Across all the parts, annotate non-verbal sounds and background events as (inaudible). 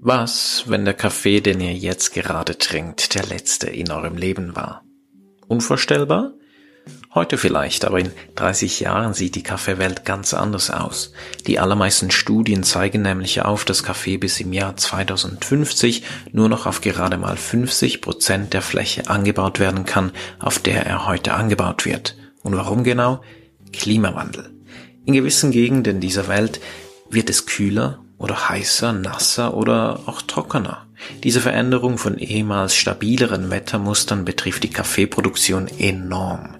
Was, wenn der Kaffee, den ihr jetzt gerade trinkt, der letzte in eurem Leben war? Unvorstellbar? Heute vielleicht, aber in 30 Jahren sieht die Kaffeewelt ganz anders aus. Die allermeisten Studien zeigen nämlich auf, dass Kaffee bis im Jahr 2050 nur noch auf gerade mal 50 Prozent der Fläche angebaut werden kann, auf der er heute angebaut wird. Und warum genau? Klimawandel. In gewissen Gegenden dieser Welt wird es kühler oder heißer, nasser oder auch trockener. Diese Veränderung von ehemals stabileren Wettermustern betrifft die Kaffeeproduktion enorm.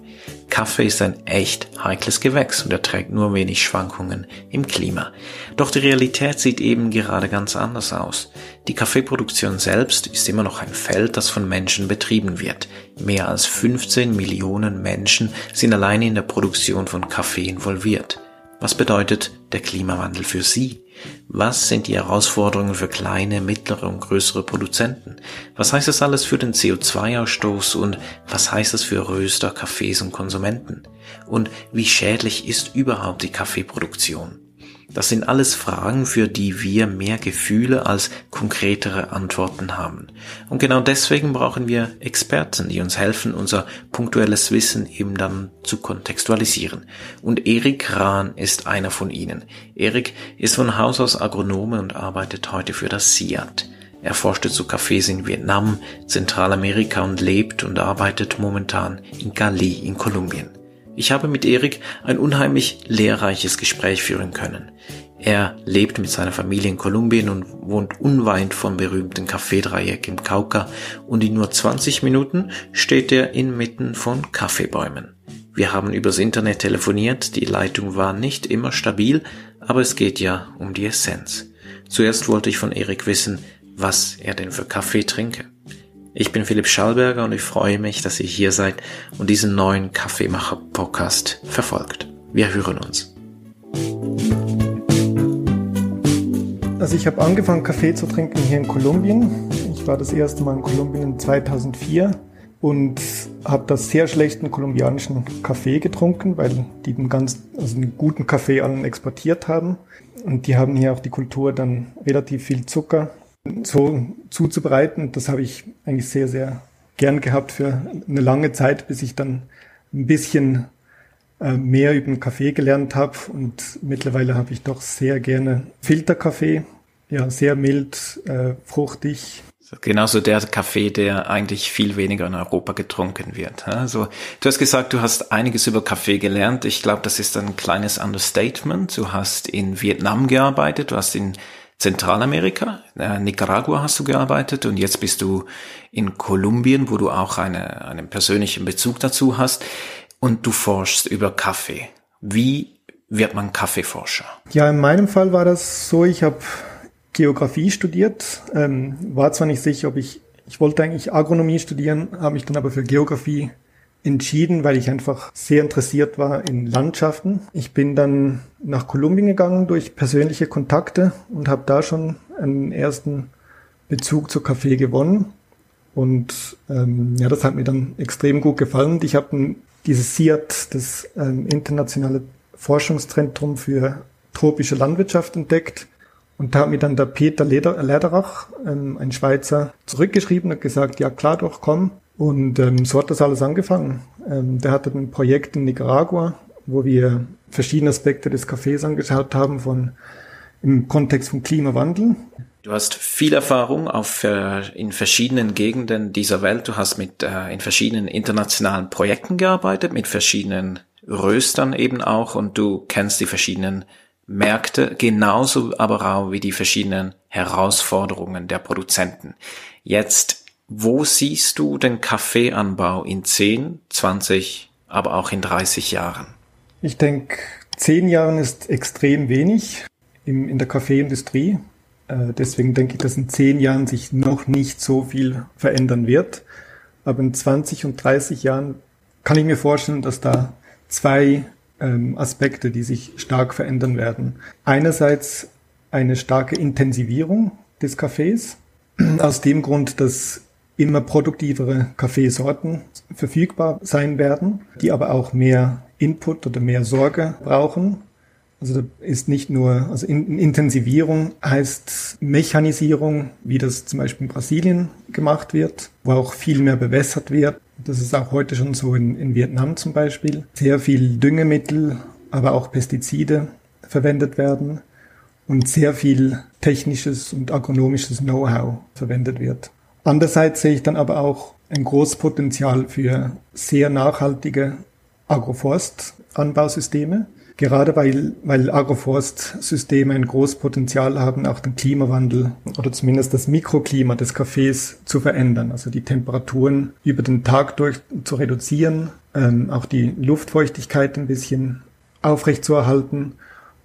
Kaffee ist ein echt heikles Gewächs und erträgt nur wenig Schwankungen im Klima. Doch die Realität sieht eben gerade ganz anders aus. Die Kaffeeproduktion selbst ist immer noch ein Feld, das von Menschen betrieben wird. Mehr als 15 Millionen Menschen sind allein in der Produktion von Kaffee involviert. Was bedeutet der Klimawandel für Sie? Was sind die Herausforderungen für kleine, mittlere und größere Produzenten? Was heißt das alles für den CO2-Ausstoß und was heißt das für Röster, Cafés und Konsumenten? Und wie schädlich ist überhaupt die Kaffeeproduktion? Das sind alles Fragen, für die wir mehr Gefühle als konkretere Antworten haben. Und genau deswegen brauchen wir Experten, die uns helfen, unser punktuelles Wissen eben dann zu kontextualisieren. Und Erik Rahn ist einer von ihnen. Erik ist von Haus aus Agronome und arbeitet heute für das SIAT. Er forschte zu Cafés in Vietnam, Zentralamerika und lebt und arbeitet momentan in Gali in Kolumbien. Ich habe mit Erik ein unheimlich lehrreiches Gespräch führen können. Er lebt mit seiner Familie in Kolumbien und wohnt unweit vom berühmten Kaffeedreieck im Cauca und in nur 20 Minuten steht er inmitten von Kaffeebäumen. Wir haben übers Internet telefoniert, die Leitung war nicht immer stabil, aber es geht ja um die Essenz. Zuerst wollte ich von Erik wissen, was er denn für Kaffee trinke. Ich bin Philipp Schallberger und ich freue mich, dass ihr hier seid und diesen neuen Kaffeemacher-Podcast verfolgt. Wir hören uns. Also ich habe angefangen, Kaffee zu trinken hier in Kolumbien. Ich war das erste Mal in Kolumbien in 2004 und habe das sehr schlechten kolumbianischen Kaffee getrunken, weil die den ganz, also einen guten Kaffee allen exportiert haben. Und die haben hier auch die Kultur dann relativ viel Zucker so zuzubereiten. Das habe ich eigentlich sehr, sehr gern gehabt für eine lange Zeit, bis ich dann ein bisschen äh, mehr über den Kaffee gelernt habe. Und mittlerweile habe ich doch sehr gerne Filterkaffee. Ja, sehr mild, äh, fruchtig. Genauso der Kaffee, der eigentlich viel weniger in Europa getrunken wird. Also, du hast gesagt, du hast einiges über Kaffee gelernt. Ich glaube, das ist ein kleines Understatement. Du hast in Vietnam gearbeitet, du hast in Zentralamerika, äh, Nicaragua hast du gearbeitet und jetzt bist du in Kolumbien, wo du auch eine, einen persönlichen Bezug dazu hast und du forschst über Kaffee. Wie wird man Kaffeeforscher? Ja, in meinem Fall war das so, ich habe Geografie studiert, ähm, war zwar nicht sicher, ob ich, ich wollte eigentlich Agronomie studieren, habe mich dann aber für Geografie entschieden, weil ich einfach sehr interessiert war in Landschaften. Ich bin dann nach Kolumbien gegangen durch persönliche Kontakte und habe da schon einen ersten Bezug zu Kaffee gewonnen. Und ähm, ja, das hat mir dann extrem gut gefallen. Ich habe dieses SIAT, das ähm, internationale Forschungszentrum für tropische Landwirtschaft entdeckt. Und da hat mir dann der Peter Leder Lederach, ähm, ein Schweizer, zurückgeschrieben und gesagt, ja klar doch, komm, und ähm, so hat das alles angefangen. Ähm, der hatte ein Projekt in Nicaragua, wo wir verschiedene Aspekte des Cafés angeschaut haben, von im Kontext von Klimawandel. Du hast viel Erfahrung auf, äh, in verschiedenen Gegenden dieser Welt. Du hast mit äh, in verschiedenen internationalen Projekten gearbeitet, mit verschiedenen Röstern eben auch und du kennst die verschiedenen Märkte genauso aber auch wie die verschiedenen Herausforderungen der Produzenten. Jetzt wo siehst du den Kaffeeanbau in 10, 20, aber auch in 30 Jahren? Ich denke, 10 Jahren ist extrem wenig im, in der Kaffeeindustrie. Äh, deswegen denke ich, dass in 10 Jahren sich noch nicht so viel verändern wird. Aber in 20 und 30 Jahren kann ich mir vorstellen, dass da zwei ähm, Aspekte, die sich stark verändern werden. Einerseits eine starke Intensivierung des Kaffees, (clears throat) aus dem Grund, dass immer produktivere Kaffeesorten verfügbar sein werden, die aber auch mehr Input oder mehr Sorge brauchen. Also ist nicht nur, also Intensivierung heißt Mechanisierung, wie das zum Beispiel in Brasilien gemacht wird, wo auch viel mehr bewässert wird. Das ist auch heute schon so in, in Vietnam zum Beispiel. Sehr viel Düngemittel, aber auch Pestizide verwendet werden und sehr viel technisches und agronomisches Know-how verwendet wird. Andererseits sehe ich dann aber auch ein großes Potenzial für sehr nachhaltige Agroforst-Anbausysteme Gerade weil, weil Agroforstsysteme ein großes Potenzial haben, auch den Klimawandel oder zumindest das Mikroklima des Kaffees zu verändern. Also die Temperaturen über den Tag durch zu reduzieren, ähm, auch die Luftfeuchtigkeit ein bisschen aufrechtzuerhalten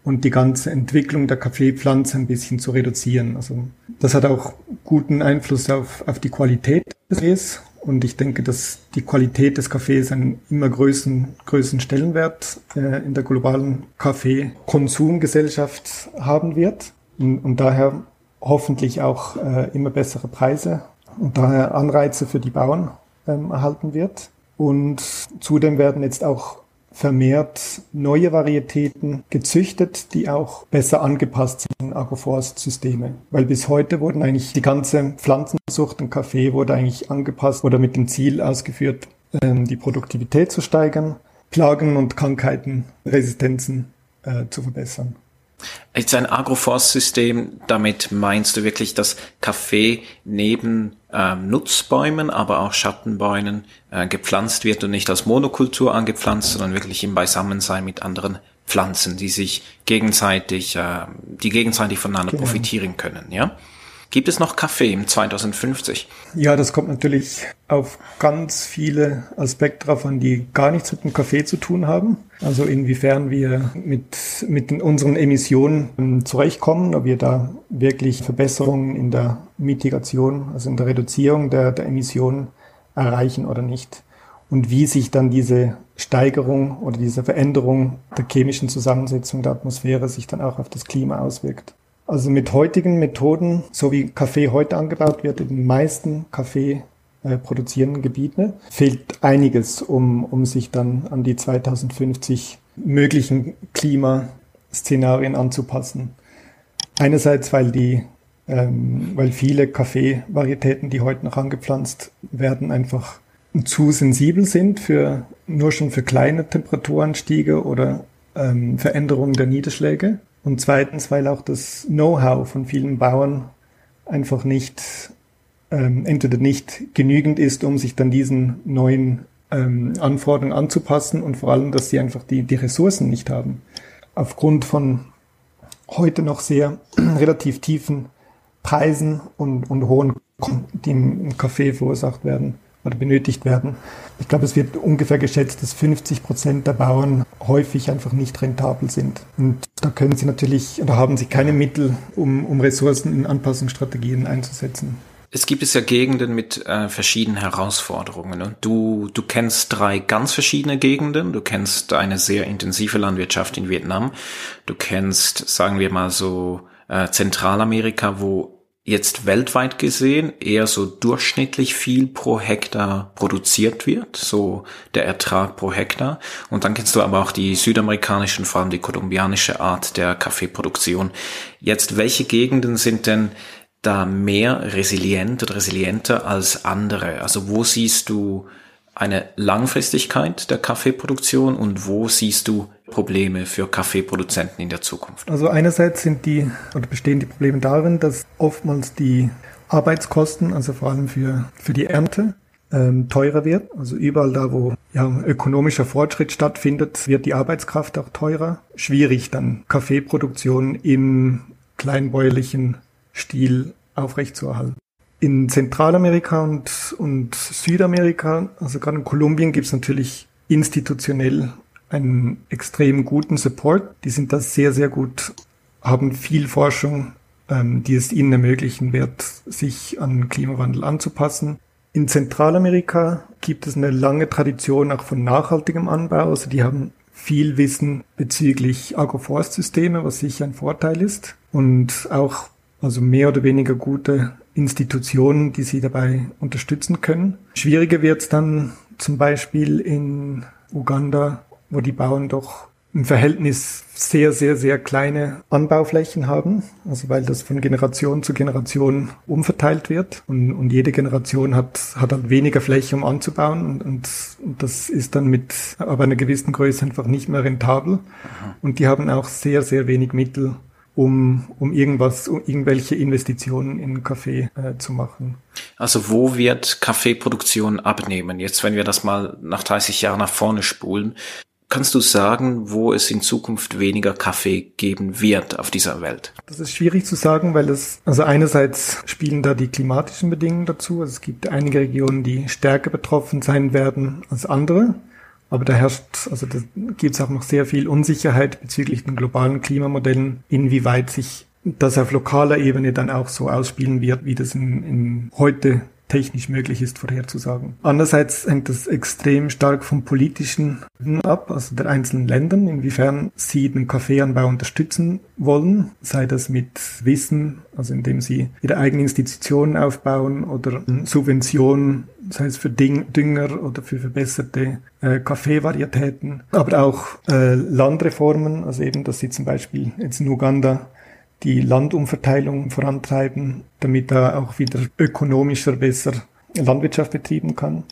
und die ganze Entwicklung der Kaffeepflanze ein bisschen zu reduzieren. Also das hat auch guten Einfluss auf, auf die Qualität des Kaffees und ich denke, dass die Qualität des Kaffees einen immer größeren, größeren Stellenwert äh, in der globalen Kaffeekonsumgesellschaft haben wird. Und, und, daher hoffentlich auch äh, immer bessere Preise und daher Anreize für die Bauern ähm, erhalten wird. Und zudem werden jetzt auch vermehrt neue Varietäten gezüchtet, die auch besser angepasst sind an Agroforstsysteme. Weil bis heute wurden eigentlich die ganze Pflanzenzucht und Kaffee wurde eigentlich angepasst oder mit dem Ziel ausgeführt, ähm, die Produktivität zu steigern, Plagen und Krankheiten, Resistenzen äh, zu verbessern. Jetzt ein Agroforstsystem, damit meinst du wirklich, dass Kaffee neben ähm, Nutzbäumen, aber auch Schattenbäumen äh, gepflanzt wird und nicht als Monokultur angepflanzt, sondern wirklich im Beisammensein mit anderen Pflanzen, die sich gegenseitig, äh, die gegenseitig voneinander genau. profitieren können, ja? Gibt es noch Kaffee im 2050? Ja, das kommt natürlich auf ganz viele Aspekte drauf an, die gar nichts mit dem Kaffee zu tun haben. Also inwiefern wir mit, mit unseren Emissionen ähm, zurechtkommen, ob wir da wirklich Verbesserungen in der Mitigation, also in der Reduzierung der, der Emissionen erreichen oder nicht. Und wie sich dann diese Steigerung oder diese Veränderung der chemischen Zusammensetzung der Atmosphäre sich dann auch auf das Klima auswirkt. Also mit heutigen Methoden, so wie Kaffee heute angebaut wird, in den meisten Kaffee äh, produzierenden Gebieten, fehlt einiges, um, um sich dann an die 2050 möglichen Klimaszenarien anzupassen. Einerseits, weil die ähm, weil viele Kaffeevarietäten, die heute noch angepflanzt werden, einfach zu sensibel sind für nur schon für kleine Temperaturanstiege oder ähm, Veränderungen der Niederschläge. Und zweitens, weil auch das Know-how von vielen Bauern einfach nicht, ähm, entweder nicht genügend ist, um sich dann diesen neuen ähm, Anforderungen anzupassen und vor allem, dass sie einfach die, die Ressourcen nicht haben. Aufgrund von heute noch sehr (clears throat) relativ tiefen Preisen und, und hohen die im Kaffee verursacht werden oder benötigt werden. Ich glaube, es wird ungefähr geschätzt, dass 50 Prozent der Bauern häufig einfach nicht rentabel sind. Und da können sie natürlich oder haben sie keine Mittel, um, um Ressourcen in Anpassungsstrategien einzusetzen. Es gibt es ja Gegenden mit äh, verschiedenen Herausforderungen. Und du, du kennst drei ganz verschiedene Gegenden. Du kennst eine sehr intensive Landwirtschaft in Vietnam. Du kennst, sagen wir mal so, äh, Zentralamerika, wo jetzt weltweit gesehen eher so durchschnittlich viel pro Hektar produziert wird, so der Ertrag pro Hektar. Und dann kennst du aber auch die südamerikanischen, vor allem die kolumbianische Art der Kaffeeproduktion. Jetzt, welche Gegenden sind denn da mehr resilient oder resilienter als andere? Also wo siehst du eine Langfristigkeit der Kaffeeproduktion und wo siehst du Probleme für Kaffeeproduzenten in der Zukunft? Also einerseits sind die oder bestehen die Probleme darin, dass oftmals die Arbeitskosten, also vor allem für, für die Ernte, ähm, teurer wird. Also überall da, wo ja, ökonomischer Fortschritt stattfindet, wird die Arbeitskraft auch teurer. Schwierig dann Kaffeeproduktion im kleinbäuerlichen Stil aufrechtzuerhalten. In Zentralamerika und, und Südamerika, also gerade in Kolumbien, gibt es natürlich institutionell einen extrem guten Support. Die sind da sehr, sehr gut, haben viel Forschung, ähm, die es ihnen ermöglichen wird, sich an Klimawandel anzupassen. In Zentralamerika gibt es eine lange Tradition auch von nachhaltigem Anbau. Also die haben viel Wissen bezüglich Agroforstsysteme, was sicher ein Vorteil ist. Und auch also mehr oder weniger gute Institutionen, die sie dabei unterstützen können. Schwieriger wird es dann zum Beispiel in Uganda wo die Bauern doch im Verhältnis sehr, sehr, sehr kleine Anbauflächen haben, also weil das von Generation zu Generation umverteilt wird. Und, und jede Generation hat, hat halt weniger Fläche, um anzubauen. Und, und, und das ist dann mit aber einer gewissen Größe einfach nicht mehr rentabel. Und die haben auch sehr, sehr wenig Mittel, um, um irgendwas, um irgendwelche Investitionen in Kaffee äh, zu machen. Also wo wird Kaffeeproduktion abnehmen? Jetzt, wenn wir das mal nach 30 Jahren nach vorne spulen, Kannst du sagen, wo es in Zukunft weniger Kaffee geben wird auf dieser Welt? Das ist schwierig zu sagen, weil es, also einerseits spielen da die klimatischen Bedingungen dazu. Also es gibt einige Regionen, die stärker betroffen sein werden als andere. Aber da herrscht, also da gibt es auch noch sehr viel Unsicherheit bezüglich den globalen Klimamodellen, inwieweit sich das auf lokaler Ebene dann auch so ausspielen wird, wie das in, in heute technisch möglich ist, vorherzusagen. Andererseits hängt das extrem stark vom politischen ab, also der einzelnen Ländern, inwiefern sie den Kaffeeanbau unterstützen wollen, sei das mit Wissen, also indem sie ihre eigenen Institutionen aufbauen oder Subventionen, sei es für Dünger oder für verbesserte äh, Kaffeevarietäten, aber auch äh, Landreformen, also eben, dass sie zum Beispiel jetzt in Uganda die Landumverteilung vorantreiben, damit da auch wieder ökonomischer besser Landwirtschaft betrieben kann.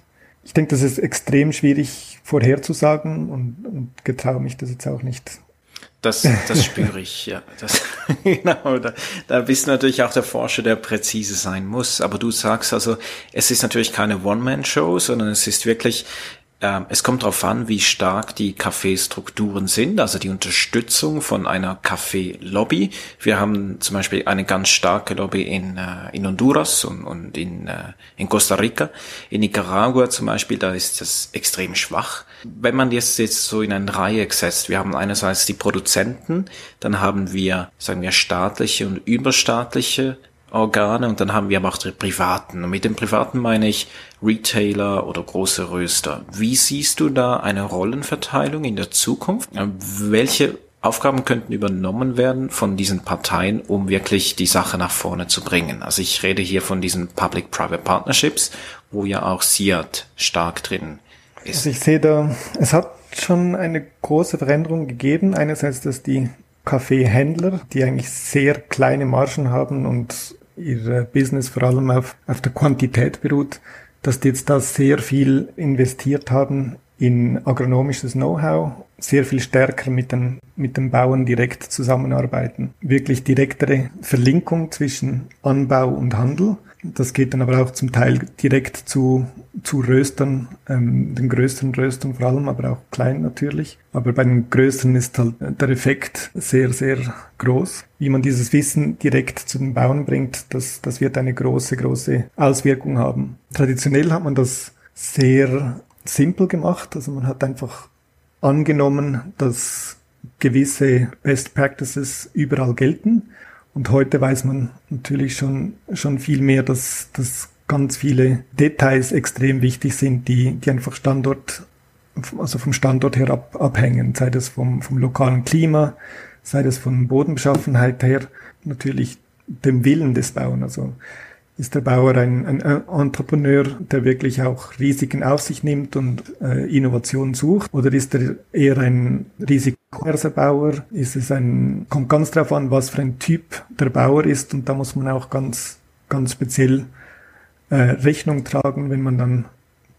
Ich denke, das ist extrem schwierig vorherzusagen und, und getraue mich das jetzt auch nicht. Das, das (laughs) spüre ich, ja. Das, (laughs) genau, da, da bist du natürlich auch der Forscher, der präzise sein muss. Aber du sagst also, es ist natürlich keine One-Man-Show, sondern es ist wirklich es kommt darauf an, wie stark die Kaffeestrukturen sind, also die Unterstützung von einer Kaffee-Lobby. Wir haben zum Beispiel eine ganz starke Lobby in, äh, in Honduras und, und in, äh, in Costa Rica. In Nicaragua zum Beispiel, da ist das extrem schwach. Wenn man das jetzt so in eine Reihe setzt, wir haben einerseits die Produzenten, dann haben wir, sagen wir, staatliche und überstaatliche Organe und dann haben wir aber auch die privaten. Und mit den privaten meine ich Retailer oder große Röster. Wie siehst du da eine Rollenverteilung in der Zukunft? Welche Aufgaben könnten übernommen werden von diesen Parteien, um wirklich die Sache nach vorne zu bringen? Also ich rede hier von diesen Public-Private Partnerships, wo ja auch SIAT stark drin ist. Also ich sehe da, es hat schon eine große Veränderung gegeben. Einerseits, dass die Kaffeehändler, die eigentlich sehr kleine Margen haben und ihr Business vor allem auf, auf der Quantität beruht, dass die jetzt da sehr viel investiert haben in agronomisches Know-how, sehr viel stärker mit den, mit den Bauern direkt zusammenarbeiten. Wirklich direktere Verlinkung zwischen Anbau und Handel das geht dann aber auch zum Teil direkt zu, zu Röstern, ähm, den größeren Röstern vor allem, aber auch klein natürlich. Aber bei den größeren ist halt der Effekt sehr, sehr groß. Wie man dieses Wissen direkt zu den Bauern bringt, das, das wird eine große, große Auswirkung haben. Traditionell hat man das sehr simpel gemacht. Also man hat einfach angenommen, dass gewisse Best Practices überall gelten und heute weiß man natürlich schon, schon viel mehr, dass, dass ganz viele Details extrem wichtig sind, die, die einfach Standort, also vom Standort her ab, abhängen, sei das vom, vom lokalen Klima, sei das von Bodenbeschaffenheit her, natürlich dem Willen des Bauern. Also ist der Bauer ein, ein Entrepreneur, der wirklich auch Risiken auf sich nimmt und äh, Innovation sucht? Oder ist er eher ein risikoaverser Bauer? Ist es ein, kommt ganz darauf an, was für ein Typ der Bauer ist und da muss man auch ganz, ganz speziell äh, Rechnung tragen, wenn man dann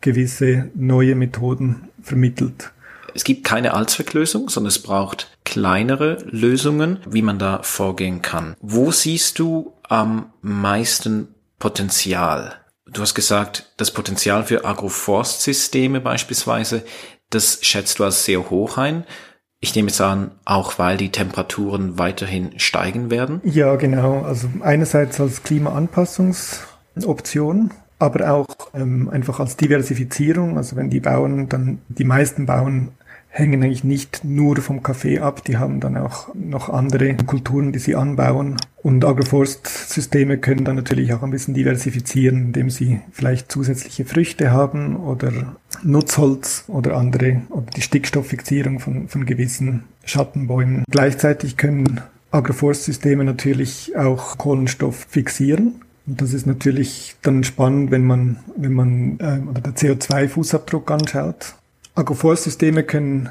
gewisse neue Methoden vermittelt. Es gibt keine Allzwecklösung, sondern es braucht kleinere Lösungen, wie man da vorgehen kann. Wo siehst du am meisten Potenzial. Du hast gesagt, das Potenzial für Agroforstsysteme beispielsweise, das schätzt du als sehr hoch ein. Ich nehme jetzt an, auch weil die Temperaturen weiterhin steigen werden? Ja, genau. Also einerseits als Klimaanpassungsoption, aber auch ähm, einfach als Diversifizierung. Also wenn die Bauern dann, die meisten Bauern hängen eigentlich nicht nur vom Kaffee ab, die haben dann auch noch andere Kulturen, die sie anbauen. Und Agroforstsysteme können dann natürlich auch ein bisschen diversifizieren, indem sie vielleicht zusätzliche Früchte haben oder Nutzholz oder andere, oder die Stickstofffixierung von, von gewissen Schattenbäumen. Gleichzeitig können Agroforstsysteme natürlich auch Kohlenstoff fixieren. Und das ist natürlich dann spannend, wenn man, wenn man äh, oder der CO2-Fußabdruck anschaut. Agroforstsysteme können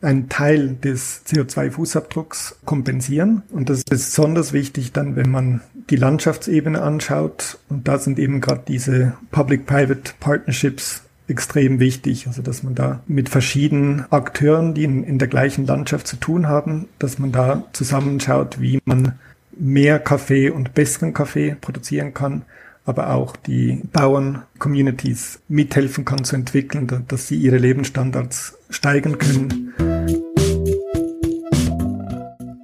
einen Teil des CO2-Fußabdrucks kompensieren. Und das ist besonders wichtig dann, wenn man die Landschaftsebene anschaut. Und da sind eben gerade diese Public-Private Partnerships extrem wichtig. Also dass man da mit verschiedenen Akteuren, die in, in der gleichen Landschaft zu tun haben, dass man da zusammenschaut, wie man mehr Kaffee und besseren Kaffee produzieren kann, aber auch die Bauern-Communities mithelfen kann zu entwickeln, dass sie ihre Lebensstandards steigern können.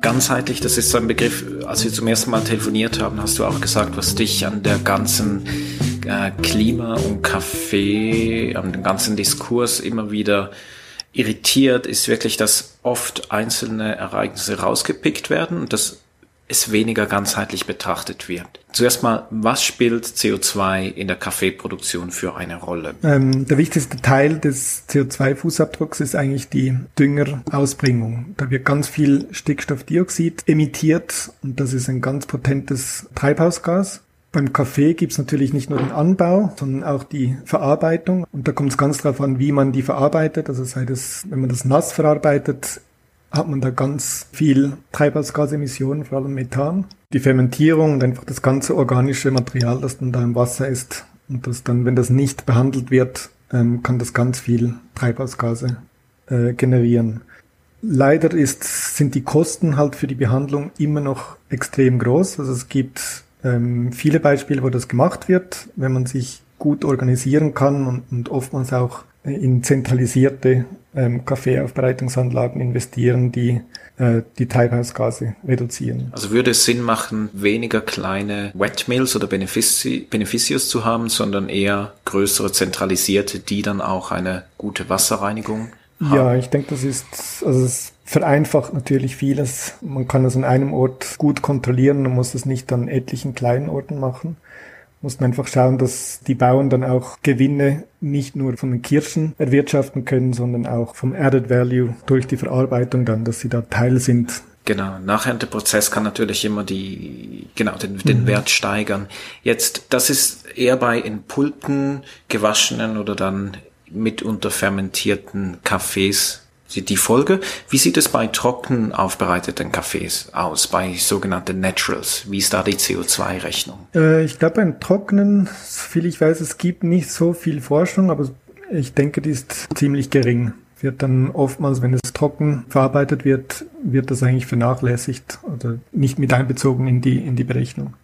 Ganzheitlich, das ist so ein Begriff, als wir zum ersten Mal telefoniert haben, hast du auch gesagt, was dich an der ganzen äh, Klima und Kaffee, an dem ganzen Diskurs immer wieder irritiert, ist wirklich, dass oft einzelne Ereignisse rausgepickt werden und das es weniger ganzheitlich betrachtet wird. Zuerst mal, was spielt CO2 in der Kaffeeproduktion für eine Rolle? Ähm, der wichtigste Teil des CO2-Fußabdrucks ist eigentlich die Düngerausbringung. Da wird ganz viel Stickstoffdioxid emittiert und das ist ein ganz potentes Treibhausgas. Beim Kaffee gibt's natürlich nicht nur den Anbau, sondern auch die Verarbeitung. Und da kommt es ganz darauf an, wie man die verarbeitet. Also sei das, wenn man das nass verarbeitet, hat man da ganz viel Treibhausgasemissionen, vor allem Methan. Die Fermentierung und einfach das ganze organische Material, das dann da im Wasser ist. Und das dann, wenn das nicht behandelt wird, ähm, kann das ganz viel Treibhausgase äh, generieren. Leider ist, sind die Kosten halt für die Behandlung immer noch extrem groß. Also es gibt ähm, viele Beispiele, wo das gemacht wird, wenn man sich gut organisieren kann und, und oftmals auch in zentralisierte ähm, Kaffeeaufbereitungsanlagen investieren, die äh, die Treibhausgase reduzieren. Also würde es Sinn machen, weniger kleine Wetmills oder Benefici Beneficios zu haben, sondern eher größere zentralisierte, die dann auch eine gute Wasserreinigung haben? Ja, ich denke, das ist, also es vereinfacht natürlich vieles. Man kann das an einem Ort gut kontrollieren und muss es nicht an etlichen kleinen Orten machen muss man einfach schauen, dass die Bauern dann auch Gewinne nicht nur von den Kirschen erwirtschaften können, sondern auch vom Added Value durch die Verarbeitung dann, dass sie da Teil sind. Genau, Nachernteprozess kann natürlich immer die, genau, den, den mhm. Wert steigern. Jetzt, das ist eher bei in Pulpen gewaschenen oder dann mitunter fermentierten Kaffees die Folge. Wie sieht es bei trocken aufbereiteten Kaffees aus, bei sogenannten Naturals? Wie ist da die CO2-Rechnung? Äh, ich glaube, beim Trockenen, soviel ich weiß, es gibt nicht so viel Forschung, aber ich denke, die ist ziemlich gering. Wird dann oftmals, wenn es trocken verarbeitet wird, wird das eigentlich vernachlässigt oder nicht mit einbezogen in die, in die Berechnung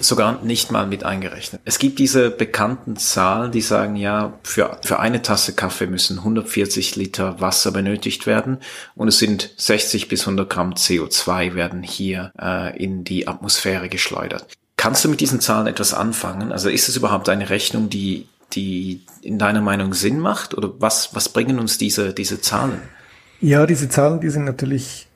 sogar nicht mal mit eingerechnet. Es gibt diese bekannten Zahlen, die sagen, ja, für, für eine Tasse Kaffee müssen 140 Liter Wasser benötigt werden und es sind 60 bis 100 Gramm CO2 werden hier äh, in die Atmosphäre geschleudert. Kannst du mit diesen Zahlen etwas anfangen? Also ist es überhaupt eine Rechnung, die, die in deiner Meinung Sinn macht oder was, was bringen uns diese, diese Zahlen? Ja, diese Zahlen, die sind natürlich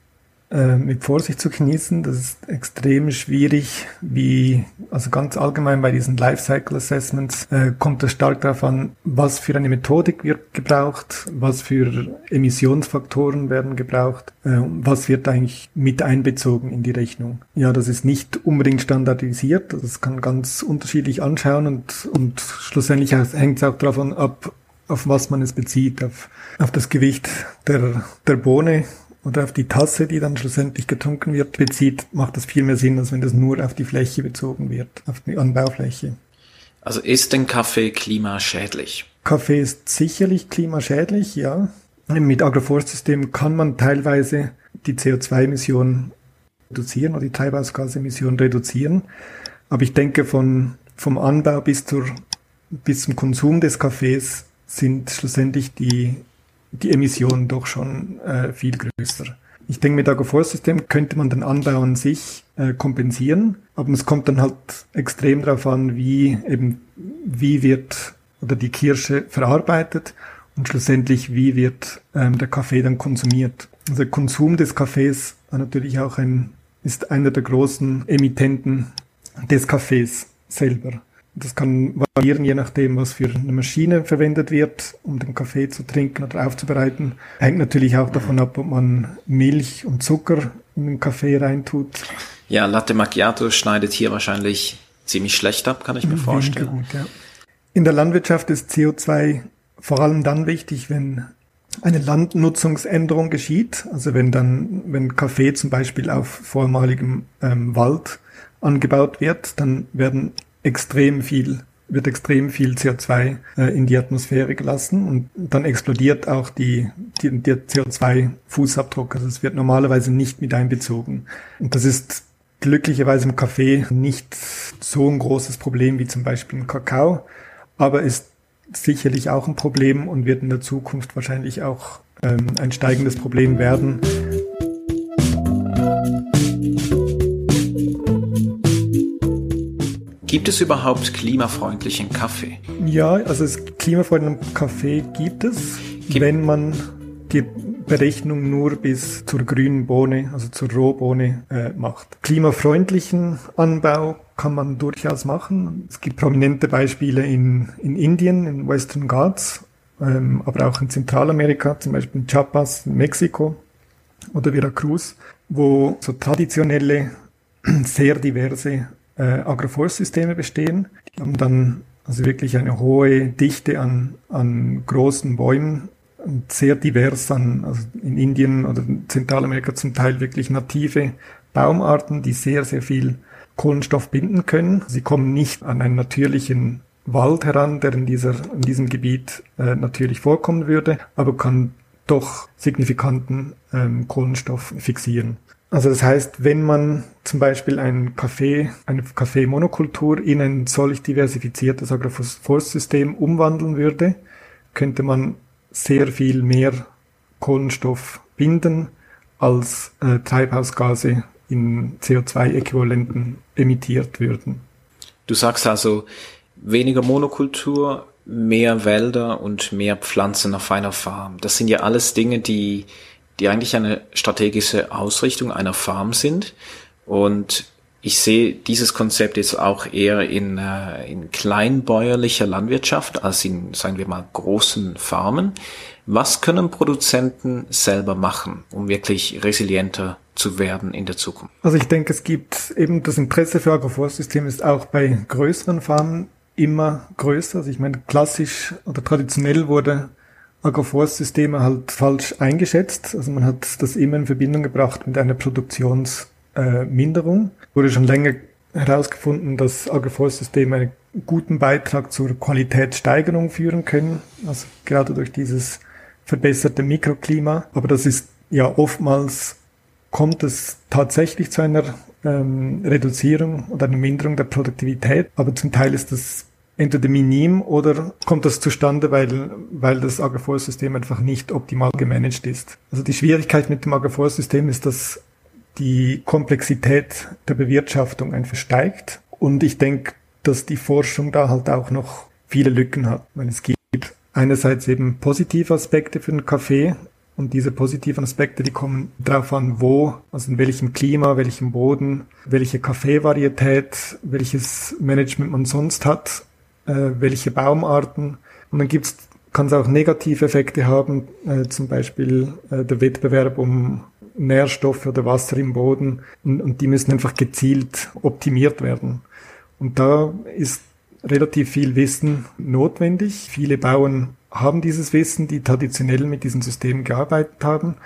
äh, mit Vorsicht zu genießen. Das ist extrem schwierig, wie, also ganz allgemein bei diesen Lifecycle Assessments äh, kommt es stark darauf an, was für eine Methodik wird gebraucht, was für Emissionsfaktoren werden gebraucht, äh, was wird eigentlich mit einbezogen in die Rechnung. Ja, das ist nicht unbedingt standardisiert, das kann ganz unterschiedlich anschauen und, und schlussendlich hängt es auch davon ab, auf was man es bezieht, auf, auf das Gewicht der, der Bohne oder auf die Tasse, die dann schlussendlich getrunken wird, bezieht, macht das viel mehr Sinn, als wenn das nur auf die Fläche bezogen wird, auf die Anbaufläche. Also ist denn Kaffee klimaschädlich? Kaffee ist sicherlich klimaschädlich, ja. Mit Agroforstsystemen kann man teilweise die CO2-Emissionen reduzieren oder die Treibhausgasemissionen reduzieren. Aber ich denke, von, vom Anbau bis, zur, bis zum Konsum des Kaffees sind schlussendlich die die Emissionen doch schon äh, viel größer. Ich denke, mit Agroforstsystem könnte man den Anbau an sich äh, kompensieren, aber es kommt dann halt extrem darauf an, wie eben, wie wird oder die Kirsche verarbeitet und schlussendlich, wie wird ähm, der Kaffee dann konsumiert. Also der Konsum des Kaffees war natürlich auch ein, ist einer der großen Emittenten des Kaffees selber. Das kann variieren, je nachdem, was für eine Maschine verwendet wird, um den Kaffee zu trinken oder aufzubereiten. Hängt natürlich auch davon ab, ob man Milch und Zucker in den Kaffee reintut. Ja, Latte Macchiato schneidet hier wahrscheinlich ziemlich schlecht ab, kann ich mir vorstellen. Gut, ja. In der Landwirtschaft ist CO2 vor allem dann wichtig, wenn eine Landnutzungsänderung geschieht. Also wenn dann, wenn Kaffee zum Beispiel auf vormaligem ähm, Wald angebaut wird, dann werden extrem viel wird extrem viel CO2 äh, in die Atmosphäre gelassen und dann explodiert auch die, die, der CO2-Fußabdruck. Also es wird normalerweise nicht mit einbezogen. Und das ist glücklicherweise im Kaffee nicht so ein großes Problem wie zum Beispiel im Kakao, aber ist sicherlich auch ein Problem und wird in der Zukunft wahrscheinlich auch ähm, ein steigendes Problem werden. Gibt es überhaupt klimafreundlichen Kaffee? Ja, also es klimafreundlichen Kaffee gibt es, gibt wenn man die Berechnung nur bis zur grünen Bohne, also zur Rohbohne äh, macht. Klimafreundlichen Anbau kann man durchaus machen. Es gibt prominente Beispiele in, in Indien, in Western Ghats, ähm, aber auch in Zentralamerika, zum Beispiel in Chiapas, in Mexiko oder Veracruz, wo so traditionelle, (clears throat) sehr diverse äh, Agroforstsysteme bestehen. Die haben dann also wirklich eine hohe Dichte an, an großen Bäumen und sehr divers an, also in Indien oder Zentralamerika zum Teil wirklich native Baumarten, die sehr, sehr viel Kohlenstoff binden können. Sie kommen nicht an einen natürlichen Wald heran, der in, dieser, in diesem Gebiet äh, natürlich vorkommen würde, aber kann doch signifikanten ähm, Kohlenstoff fixieren. Also das heißt, wenn man zum Beispiel ein Kaffee, eine Kaffeemonokultur in ein solch diversifiziertes Agroforstsystem umwandeln würde, könnte man sehr viel mehr Kohlenstoff binden, als äh, Treibhausgase in CO2-Äquivalenten emittiert würden. Du sagst also, weniger Monokultur, mehr Wälder und mehr Pflanzen auf einer Farm. Das sind ja alles Dinge, die die eigentlich eine strategische Ausrichtung einer Farm sind. Und ich sehe dieses Konzept jetzt auch eher in, äh, in kleinbäuerlicher Landwirtschaft als in, sagen wir mal, großen Farmen. Was können Produzenten selber machen, um wirklich resilienter zu werden in der Zukunft? Also ich denke, es gibt eben das Interesse für Agroforstsysteme ist auch bei größeren Farmen immer größer. Also ich meine, klassisch oder traditionell wurde Agroforstsysteme halt falsch eingeschätzt. Also man hat das immer in Verbindung gebracht mit einer Produktionsminderung. Äh, Wurde schon länger herausgefunden, dass Agroforstsysteme einen guten Beitrag zur Qualitätssteigerung führen können. Also gerade durch dieses verbesserte Mikroklima. Aber das ist ja oftmals kommt es tatsächlich zu einer ähm, Reduzierung oder einer Minderung der Produktivität. Aber zum Teil ist das entweder minim oder kommt das zustande, weil, weil das Agroforstsystem einfach nicht optimal gemanagt ist. Also die Schwierigkeit mit dem Agroforstsystem ist, dass die Komplexität der Bewirtschaftung einfach steigt. Und ich denke, dass die Forschung da halt auch noch viele Lücken hat. Weil es gibt einerseits eben positive Aspekte für den Kaffee, und diese positiven Aspekte, die kommen darauf an, wo, also in welchem Klima, welchem Boden, welche Kaffeevarietät, welches Management man sonst hat welche Baumarten. Und dann gibt's kann es auch negative Effekte haben, äh, zum Beispiel äh, der Wettbewerb um Nährstoffe oder Wasser im Boden und, und die müssen einfach gezielt optimiert werden. Und da ist relativ viel Wissen notwendig. Viele Bauern haben dieses Wissen, die traditionell mit diesem System gearbeitet haben.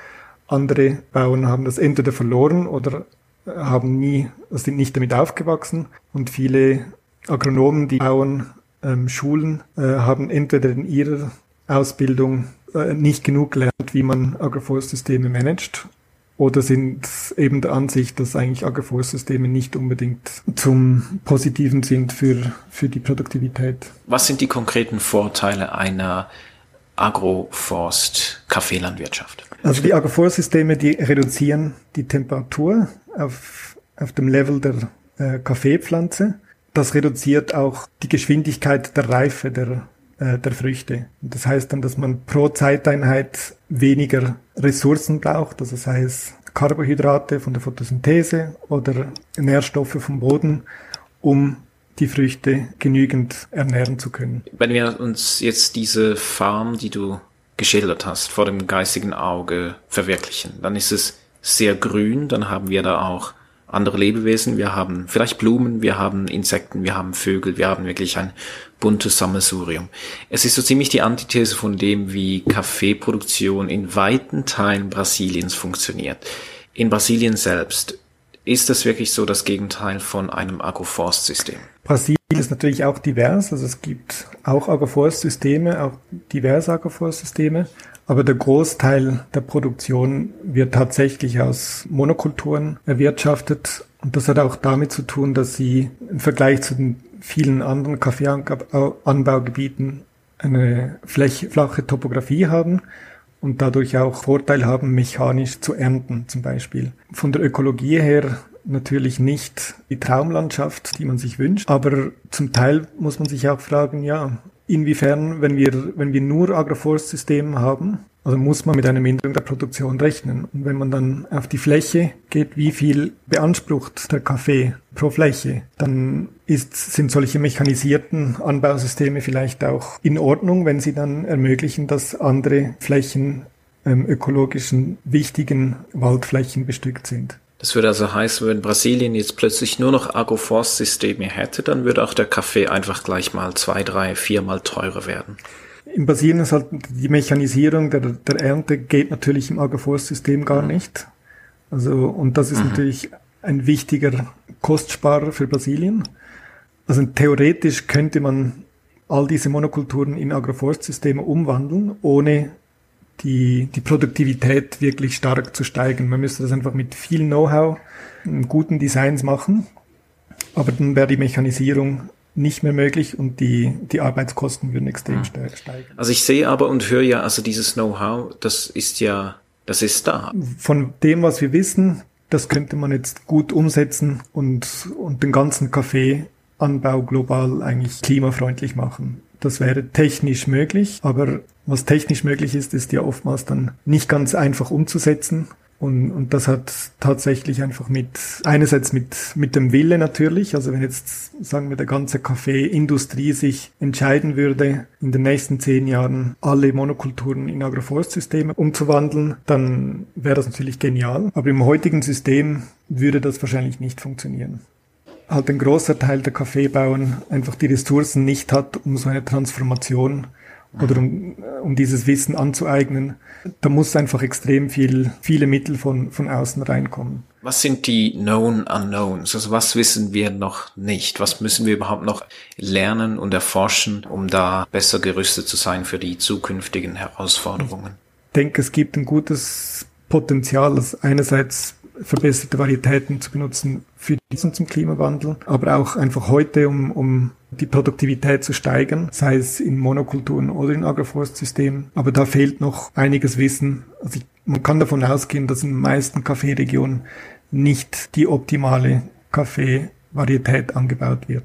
Andere Bauern haben das entweder verloren oder haben nie, sind nicht damit aufgewachsen. Und viele Agronomen, die Bauern ähm, Schulen äh, haben entweder in ihrer Ausbildung äh, nicht genug gelernt, wie man Agroforstsysteme managt, oder sind eben der Ansicht, dass eigentlich Agroforstsysteme nicht unbedingt zum Positiven sind für, für die Produktivität. Was sind die konkreten Vorteile einer Agroforst-Kaffeelandwirtschaft? Also die Agroforstsysteme, die reduzieren die Temperatur auf, auf dem Level der äh, Kaffeepflanze das reduziert auch die Geschwindigkeit der Reife der, äh, der Früchte. Das heißt dann, dass man pro Zeiteinheit weniger Ressourcen braucht, also sei es Carbohydrate von der Photosynthese oder Nährstoffe vom Boden, um die Früchte genügend ernähren zu können. Wenn wir uns jetzt diese Farm, die du geschildert hast, vor dem geistigen Auge verwirklichen, dann ist es sehr grün, dann haben wir da auch andere Lebewesen, wir haben vielleicht Blumen, wir haben Insekten, wir haben Vögel, wir haben wirklich ein buntes Sammelsurium. Es ist so ziemlich die Antithese von dem, wie Kaffeeproduktion in weiten Teilen Brasiliens funktioniert. In Brasilien selbst ist das wirklich so das Gegenteil von einem Agroforstsystem? Brasilien ist natürlich auch divers, also es gibt auch Agroforstsysteme, auch diverse Agroforstsysteme, aber der Großteil der Produktion wird tatsächlich aus Monokulturen erwirtschaftet und das hat auch damit zu tun, dass sie im Vergleich zu den vielen anderen Kaffeeanbaugebieten eine flache Topografie haben und dadurch auch Vorteil haben, mechanisch zu ernten zum Beispiel. Von der Ökologie her natürlich nicht die Traumlandschaft, die man sich wünscht, aber zum Teil muss man sich auch fragen, ja, inwiefern, wenn wir, wenn wir nur Agroforstsystem haben, also muss man mit einer Minderung der Produktion rechnen. Und wenn man dann auf die Fläche geht, wie viel beansprucht der Kaffee pro Fläche, dann ist, sind solche mechanisierten Anbausysteme vielleicht auch in Ordnung, wenn sie dann ermöglichen, dass andere Flächen ähm, ökologischen wichtigen Waldflächen bestückt sind. Das würde also heißen, wenn Brasilien jetzt plötzlich nur noch Agroforstsysteme hätte, dann würde auch der Kaffee einfach gleich mal zwei, drei, viermal teurer werden. In Brasilien ist halt die Mechanisierung der, der Ernte geht natürlich im Agroforstsystem gar nicht. Also, und das ist mhm. natürlich ein wichtiger Kostsparer für Brasilien. Also theoretisch könnte man all diese Monokulturen in Agroforstsysteme umwandeln, ohne die, die Produktivität wirklich stark zu steigen. Man müsste das einfach mit viel Know-how, guten Designs machen, aber dann wäre die Mechanisierung nicht mehr möglich und die, die Arbeitskosten würden extrem hm. steigen. Also ich sehe aber und höre ja, also dieses Know-how, das ist ja, das ist da. Von dem, was wir wissen, das könnte man jetzt gut umsetzen und, und den ganzen Kaffeeanbau global eigentlich klimafreundlich machen. Das wäre technisch möglich, aber was technisch möglich ist, ist ja oftmals dann nicht ganz einfach umzusetzen. Und, und das hat tatsächlich einfach mit, einerseits mit, mit dem Wille natürlich, also wenn jetzt, sagen wir, der ganze Kaffeeindustrie sich entscheiden würde, in den nächsten zehn Jahren alle Monokulturen in Agroforstsysteme umzuwandeln, dann wäre das natürlich genial. Aber im heutigen System würde das wahrscheinlich nicht funktionieren halt ein großer Teil der Kaffeebauern einfach die Ressourcen nicht hat, um so eine Transformation oder um, um dieses Wissen anzueignen. Da muss einfach extrem viel, viele Mittel von, von außen reinkommen. Was sind die Known Unknowns? Also was wissen wir noch nicht? Was müssen wir überhaupt noch lernen und erforschen, um da besser gerüstet zu sein für die zukünftigen Herausforderungen? Ich denke, es gibt ein gutes Potenzial, das einerseits verbesserte Varietäten zu benutzen für diesen zum Klimawandel, aber auch einfach heute, um, um die Produktivität zu steigern, sei es in Monokulturen oder in Agroforstsystemen. Aber da fehlt noch einiges Wissen. Also ich, man kann davon ausgehen, dass in den meisten Kaffeeregionen nicht die optimale Kaffeevarietät angebaut wird.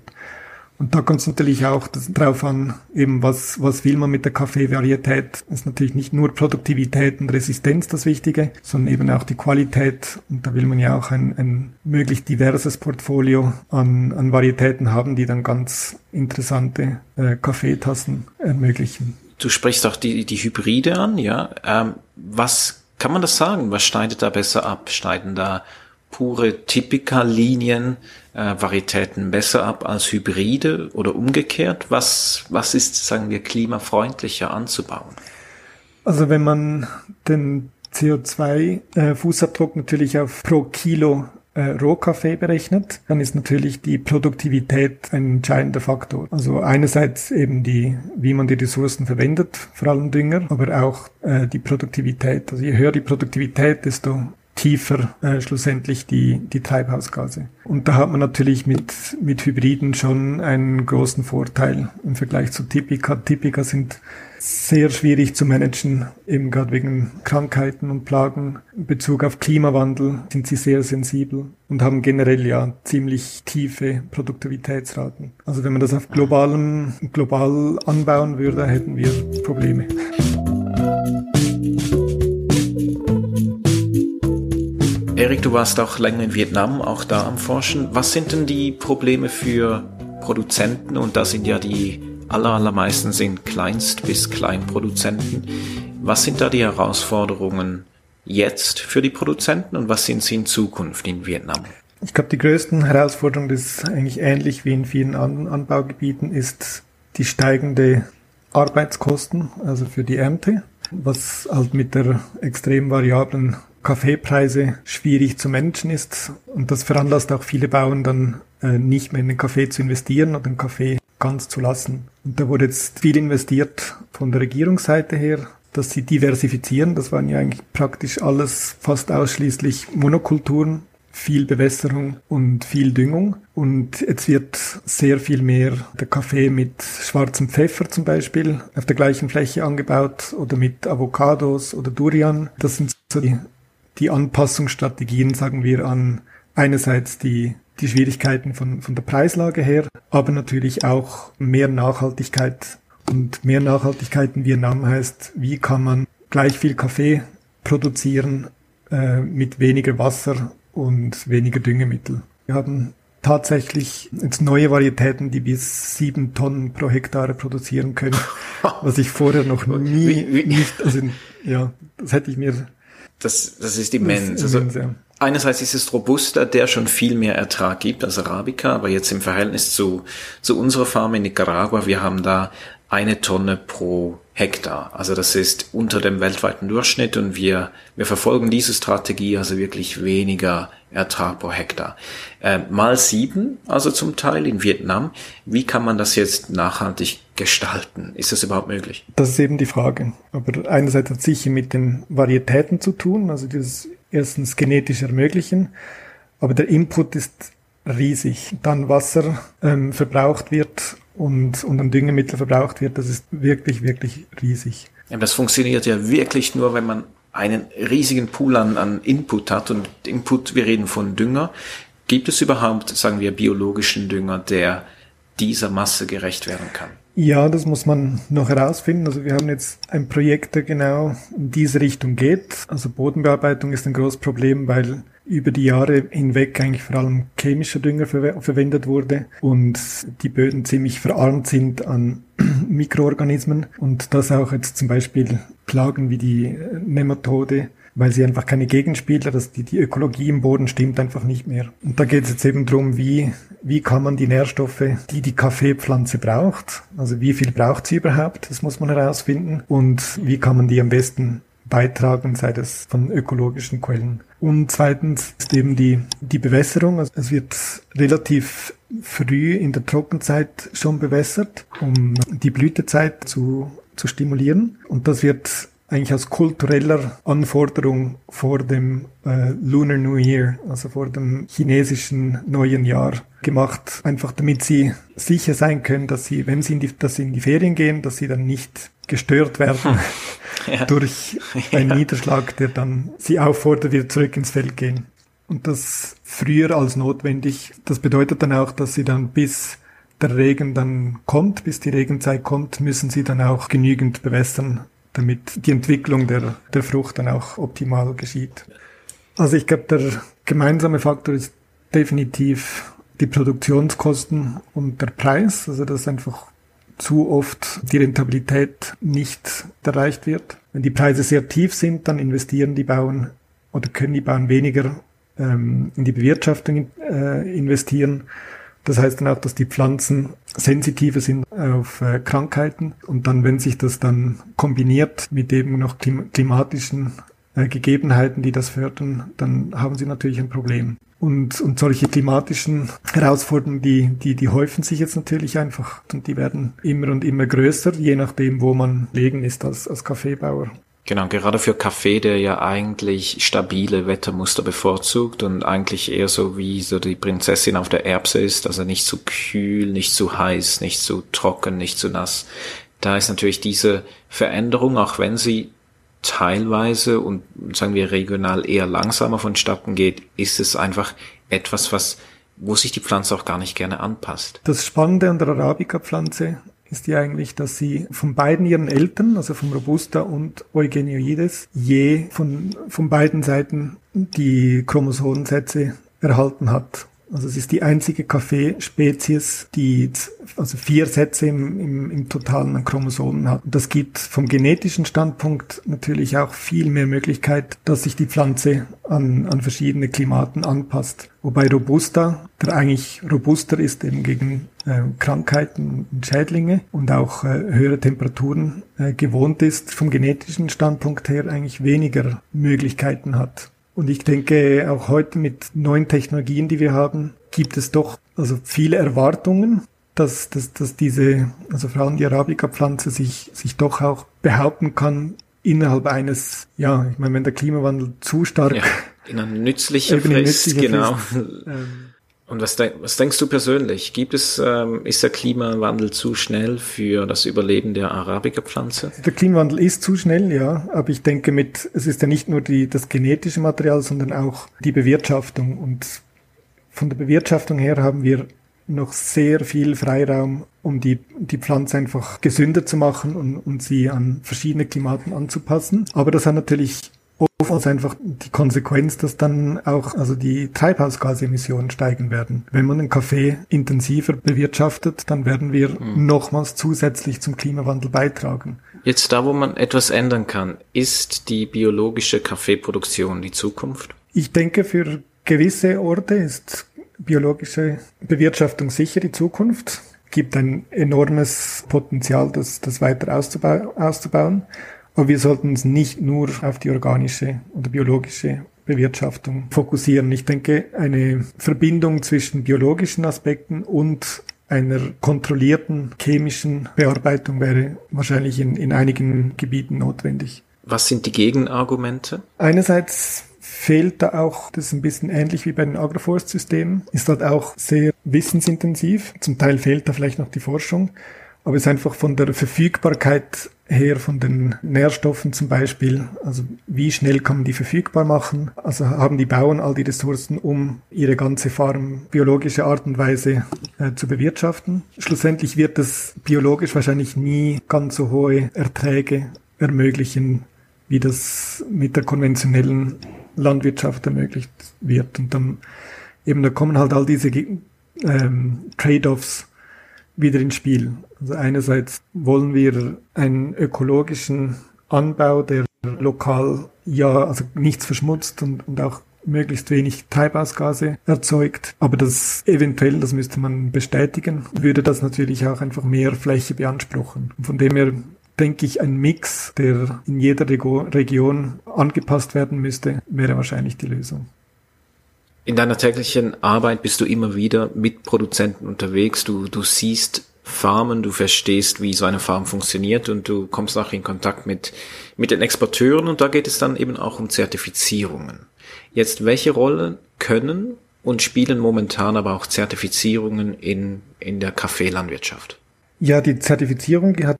Und da kommt es natürlich auch darauf an, eben was, was will man mit der Kaffeevarietät. Es ist natürlich nicht nur Produktivität und Resistenz das Wichtige, sondern eben auch die Qualität. Und da will man ja auch ein, ein möglichst diverses Portfolio an, an Varietäten haben, die dann ganz interessante äh, Kaffeetassen ermöglichen. Du sprichst auch die, die Hybride an, ja. Ähm, was kann man das sagen? Was schneidet da besser ab? Schneiden da pure Typica-Linien äh, Varietäten besser ab als Hybride oder umgekehrt? Was, was ist, sagen wir, klimafreundlicher anzubauen? Also wenn man den CO2-Fußabdruck äh, natürlich auf pro Kilo äh, Rohkaffee berechnet, dann ist natürlich die Produktivität ein entscheidender Faktor. Also einerseits eben die, wie man die Ressourcen verwendet, vor allem Dünger, aber auch äh, die Produktivität. Also je höher die Produktivität, desto tiefer äh, schlussendlich die, die Treibhausgase. Und da hat man natürlich mit, mit Hybriden schon einen großen Vorteil im Vergleich zu Typica. Typica sind sehr schwierig zu managen, eben gerade wegen Krankheiten und Plagen. In Bezug auf Klimawandel sind sie sehr sensibel und haben generell ja ziemlich tiefe Produktivitätsraten. Also wenn man das auf globalem, global anbauen würde, hätten wir Probleme. Erik, du warst auch länger in Vietnam, auch da am Forschen. Was sind denn die Probleme für Produzenten? Und da sind ja die aller, allermeisten sind Kleinst- bis Kleinproduzenten. Was sind da die Herausforderungen jetzt für die Produzenten und was sind sie in Zukunft in Vietnam? Ich glaube, die größten Herausforderung, das ist eigentlich ähnlich wie in vielen anderen Anbaugebieten, ist die steigende Arbeitskosten, also für die Ernte, was halt mit der extrem variablen Kaffeepreise schwierig zu managen ist. Und das veranlasst auch viele Bauern dann äh, nicht mehr in den Kaffee zu investieren oder den Kaffee ganz zu lassen. Und da wurde jetzt viel investiert von der Regierungsseite her, dass sie diversifizieren. Das waren ja eigentlich praktisch alles fast ausschließlich Monokulturen, viel Bewässerung und viel Düngung. Und jetzt wird sehr viel mehr der Kaffee mit schwarzem Pfeffer zum Beispiel auf der gleichen Fläche angebaut oder mit Avocados oder Durian. Das sind so die die Anpassungsstrategien, sagen wir, an einerseits die, die Schwierigkeiten von, von der Preislage her, aber natürlich auch mehr Nachhaltigkeit. Und mehr Nachhaltigkeit in Vietnam heißt, wie kann man gleich viel Kaffee produzieren äh, mit weniger Wasser und weniger Düngemittel. Wir haben tatsächlich jetzt neue Varietäten, die bis sieben Tonnen pro Hektar produzieren können, (laughs) was ich vorher noch nie, nicht, also ja, das hätte ich mir das, das ist immens. Das ist immens also, einerseits ist es Robusta, der schon viel mehr Ertrag gibt als Arabica, aber jetzt im Verhältnis zu, zu unserer Farm in Nicaragua, wir haben da eine Tonne pro Hektar. Also das ist unter dem weltweiten Durchschnitt und wir, wir verfolgen diese Strategie, also wirklich weniger Ertrag pro Hektar. Äh, mal sieben, also zum Teil in Vietnam. Wie kann man das jetzt nachhaltig gestalten? Ist das überhaupt möglich? Das ist eben die Frage. Aber einerseits hat es sicher mit den Varietäten zu tun, also dieses erstens genetisch ermöglichen, aber der Input ist riesig. Dann Wasser ähm, verbraucht wird und, und an Düngemittel verbraucht wird, das ist wirklich, wirklich riesig. Ja, das funktioniert ja wirklich nur, wenn man einen riesigen Pool an, an Input hat und Input, wir reden von Dünger. Gibt es überhaupt, sagen wir, biologischen Dünger, der dieser Masse gerecht werden kann? Ja, das muss man noch herausfinden. Also wir haben jetzt ein Projekt, der genau in diese Richtung geht. Also Bodenbearbeitung ist ein großes Problem, weil über die Jahre hinweg eigentlich vor allem chemischer Dünger ver verwendet wurde und die Böden ziemlich verarmt sind an (clears throat) Mikroorganismen und das auch jetzt zum Beispiel Plagen wie die Nematode weil sie einfach keine Gegenspieler, dass die, die Ökologie im Boden stimmt einfach nicht mehr. Und da geht es jetzt eben drum, wie, wie kann man die Nährstoffe, die die Kaffeepflanze braucht, also wie viel braucht sie überhaupt, das muss man herausfinden und wie kann man die am besten beitragen, sei das von ökologischen Quellen. Und zweitens ist eben die, die Bewässerung. Also es wird relativ früh in der Trockenzeit schon bewässert, um die Blütezeit zu, zu stimulieren. Und das wird eigentlich als kultureller Anforderung vor dem äh, Lunar New Year, also vor dem chinesischen neuen Jahr gemacht, einfach damit sie sicher sein können, dass sie, wenn sie in die, dass sie in die Ferien gehen, dass sie dann nicht gestört werden hm. (laughs) ja. durch (laughs) einen ja. Niederschlag, der dann sie auffordert, wieder zurück ins Feld gehen. Und das früher als notwendig. Das bedeutet dann auch, dass sie dann bis der Regen dann kommt, bis die Regenzeit kommt, müssen sie dann auch genügend bewässern, damit die Entwicklung der, der Frucht dann auch optimal geschieht. Also ich glaube, der gemeinsame Faktor ist definitiv die Produktionskosten und der Preis, also dass einfach zu oft die Rentabilität nicht erreicht wird. Wenn die Preise sehr tief sind, dann investieren die Bauern oder können die Bauern weniger ähm, in die Bewirtschaftung äh, investieren. Das heißt dann auch, dass die Pflanzen sensitiver sind auf äh, Krankheiten. Und dann, wenn sich das dann kombiniert mit eben noch klim klimatischen äh, Gegebenheiten, die das fördern, dann haben sie natürlich ein Problem. Und, und solche klimatischen Herausforderungen, die, die, die häufen sich jetzt natürlich einfach und die werden immer und immer größer, je nachdem, wo man legen ist als, als Kaffeebauer. Genau, gerade für Kaffee, der ja eigentlich stabile Wettermuster bevorzugt und eigentlich eher so wie so die Prinzessin auf der Erbse ist, also nicht zu kühl, nicht zu heiß, nicht zu trocken, nicht zu nass. Da ist natürlich diese Veränderung, auch wenn sie teilweise und sagen wir regional eher langsamer vonstatten geht, ist es einfach etwas, was wo sich die Pflanze auch gar nicht gerne anpasst. Das Spannende an der Arabica-Pflanze ist ja eigentlich, dass sie von beiden ihren Eltern, also vom Robusta und Eugenioides, je von, von beiden Seiten die Chromosomensätze erhalten hat. Also es ist die einzige Kaffeespezies, die also vier Sätze im, im, im totalen an Chromosomen hat. Das gibt vom genetischen Standpunkt natürlich auch viel mehr Möglichkeit, dass sich die Pflanze an, an verschiedene Klimaten anpasst. Wobei Robusta, der eigentlich robuster ist eben gegen äh, Krankheiten und Schädlinge und auch äh, höhere Temperaturen äh, gewohnt ist, vom genetischen Standpunkt her eigentlich weniger Möglichkeiten hat. Und ich denke, auch heute mit neuen Technologien, die wir haben, gibt es doch also viele Erwartungen, dass, dass, dass diese, also vor allem die Arabica-Pflanze sich, sich doch auch behaupten kann innerhalb eines, ja, ich meine, wenn der Klimawandel zu stark ja, in ein nützlicher Frist, genau. Frist, ähm, und was, denk, was denkst du persönlich? Gibt es, ähm, ist der Klimawandel zu schnell für das Überleben der Arabica-Pflanze? Der Klimawandel ist zu schnell, ja. Aber ich denke mit, es ist ja nicht nur die, das genetische Material, sondern auch die Bewirtschaftung. Und von der Bewirtschaftung her haben wir noch sehr viel Freiraum, um die, die Pflanze einfach gesünder zu machen und, und sie an verschiedene Klimaten anzupassen. Aber das hat natürlich oftmals einfach die Konsequenz, dass dann auch also die Treibhausgasemissionen steigen werden. Wenn man den Kaffee intensiver bewirtschaftet, dann werden wir mhm. nochmals zusätzlich zum Klimawandel beitragen. Jetzt da, wo man etwas ändern kann, ist die biologische Kaffeeproduktion die Zukunft? Ich denke, für gewisse Orte ist biologische Bewirtschaftung sicher die Zukunft. Gibt ein enormes Potenzial, das, das weiter auszubauen. Aber wir sollten uns nicht nur auf die organische oder biologische Bewirtschaftung fokussieren. Ich denke, eine Verbindung zwischen biologischen Aspekten und einer kontrollierten chemischen Bearbeitung wäre wahrscheinlich in, in einigen Gebieten notwendig. Was sind die Gegenargumente? Einerseits fehlt da auch, das ist ein bisschen ähnlich wie bei den Agroforstsystemen, ist halt auch sehr wissensintensiv. Zum Teil fehlt da vielleicht noch die Forschung, aber es ist einfach von der Verfügbarkeit her von den Nährstoffen zum Beispiel. Also wie schnell kann man die verfügbar machen? Also haben die Bauern all die Ressourcen, um ihre ganze Farm biologische Art und Weise äh, zu bewirtschaften. Schlussendlich wird es biologisch wahrscheinlich nie ganz so hohe Erträge ermöglichen, wie das mit der konventionellen Landwirtschaft ermöglicht wird. Und dann eben da kommen halt all diese ähm, Trade-offs wieder ins Spiel. Also einerseits wollen wir einen ökologischen Anbau, der lokal ja also nichts verschmutzt und, und auch möglichst wenig Treibhausgase erzeugt. Aber das eventuell, das müsste man bestätigen, würde das natürlich auch einfach mehr Fläche beanspruchen. Von dem her denke ich, ein Mix, der in jeder Region angepasst werden müsste, wäre wahrscheinlich die Lösung. In deiner täglichen Arbeit bist du immer wieder mit Produzenten unterwegs. Du, du siehst Farmen, du verstehst, wie so eine Farm funktioniert und du kommst auch in Kontakt mit, mit den Exporteuren und da geht es dann eben auch um Zertifizierungen. Jetzt, welche Rolle können und spielen momentan aber auch Zertifizierungen in, in der Kaffeelandwirtschaft? Ja, die Zertifizierung die hat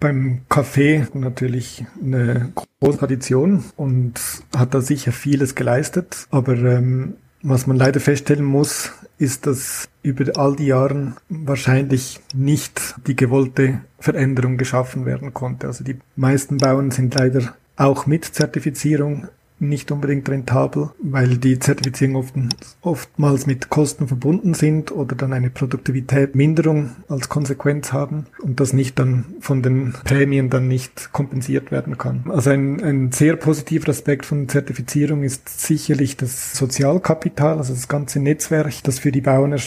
beim Kaffee natürlich eine große Tradition und hat da sicher vieles geleistet. Aber ähm, was man leider feststellen muss, ist, dass über all die Jahren wahrscheinlich nicht die gewollte Veränderung geschaffen werden konnte. Also die meisten Bauern sind leider auch mit Zertifizierung nicht unbedingt rentabel, weil die Zertifizierung oft, oftmals mit Kosten verbunden sind oder dann eine Produktivitätminderung als Konsequenz haben und das nicht dann von den Prämien dann nicht kompensiert werden kann. Also ein, ein sehr positiver Aspekt von Zertifizierung ist sicherlich das Sozialkapital, also das ganze Netzwerk, das für die Bauern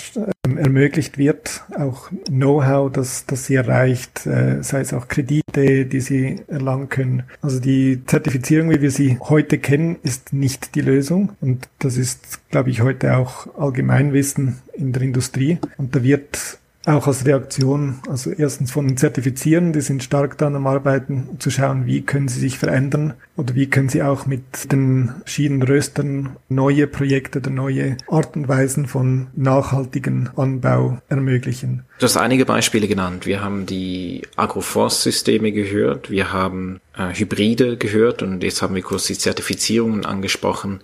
ähm, ermöglicht wird, auch Know-how, das, das sie erreicht, äh, sei es auch Kredite, die sie erlangen können. Also die Zertifizierung, wie wir sie heute kennen, ist nicht die Lösung. Und das ist, glaube ich, heute auch Allgemeinwissen in der Industrie. Und da wird auch als Reaktion, also erstens von den Zertifizieren, die sind stark daran am Arbeiten, zu schauen, wie können sie sich verändern oder wie können sie auch mit den verschiedenen Röstern neue Projekte oder neue Art und Weisen von nachhaltigen Anbau ermöglichen. Du hast einige Beispiele genannt. Wir haben die Agroforst-Systeme gehört, wir haben äh, Hybride gehört und jetzt haben wir kurz die Zertifizierungen angesprochen.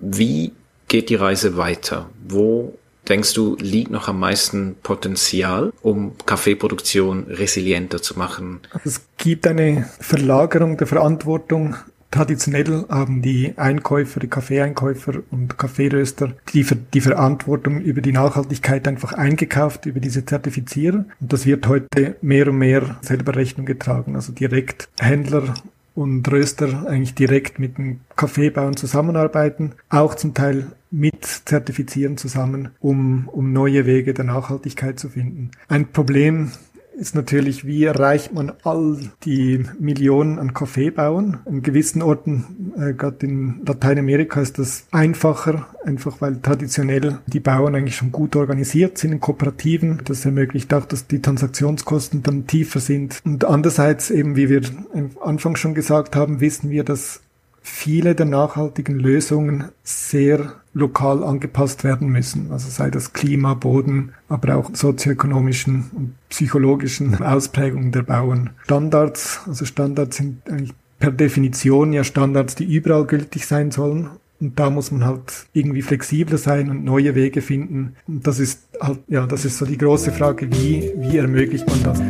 Wie geht die Reise weiter? Wo denkst du, liegt noch am meisten Potenzial, um Kaffeeproduktion resilienter zu machen? Es gibt eine Verlagerung der Verantwortung traditionell haben die Einkäufer, die Kaffeeeinkäufer und Kaffeeröster die, die Verantwortung über die Nachhaltigkeit einfach eingekauft, über diese Zertifizierer. Und das wird heute mehr und mehr selber Rechnung getragen. Also direkt Händler und Röster eigentlich direkt mit den Kaffeebauern zusammenarbeiten, auch zum Teil mit Zertifizieren zusammen, um, um neue Wege der Nachhaltigkeit zu finden. Ein Problem ist natürlich, wie erreicht man all die Millionen an Kaffeebauern? In gewissen Orten, äh, gerade in Lateinamerika, ist das einfacher, einfach weil traditionell die Bauern eigentlich schon gut organisiert sind in Kooperativen. Das ermöglicht auch, dass die Transaktionskosten dann tiefer sind. Und andererseits eben, wie wir am Anfang schon gesagt haben, wissen wir, dass viele der nachhaltigen Lösungen sehr lokal angepasst werden müssen. Also sei das Klima, Boden, aber auch sozioökonomischen und psychologischen Ausprägungen der Bauern. Standards, also Standards sind eigentlich per Definition ja Standards, die überall gültig sein sollen. Und da muss man halt irgendwie flexibler sein und neue Wege finden. Und das ist halt, ja, das ist so die große Frage, wie, wie ermöglicht man das?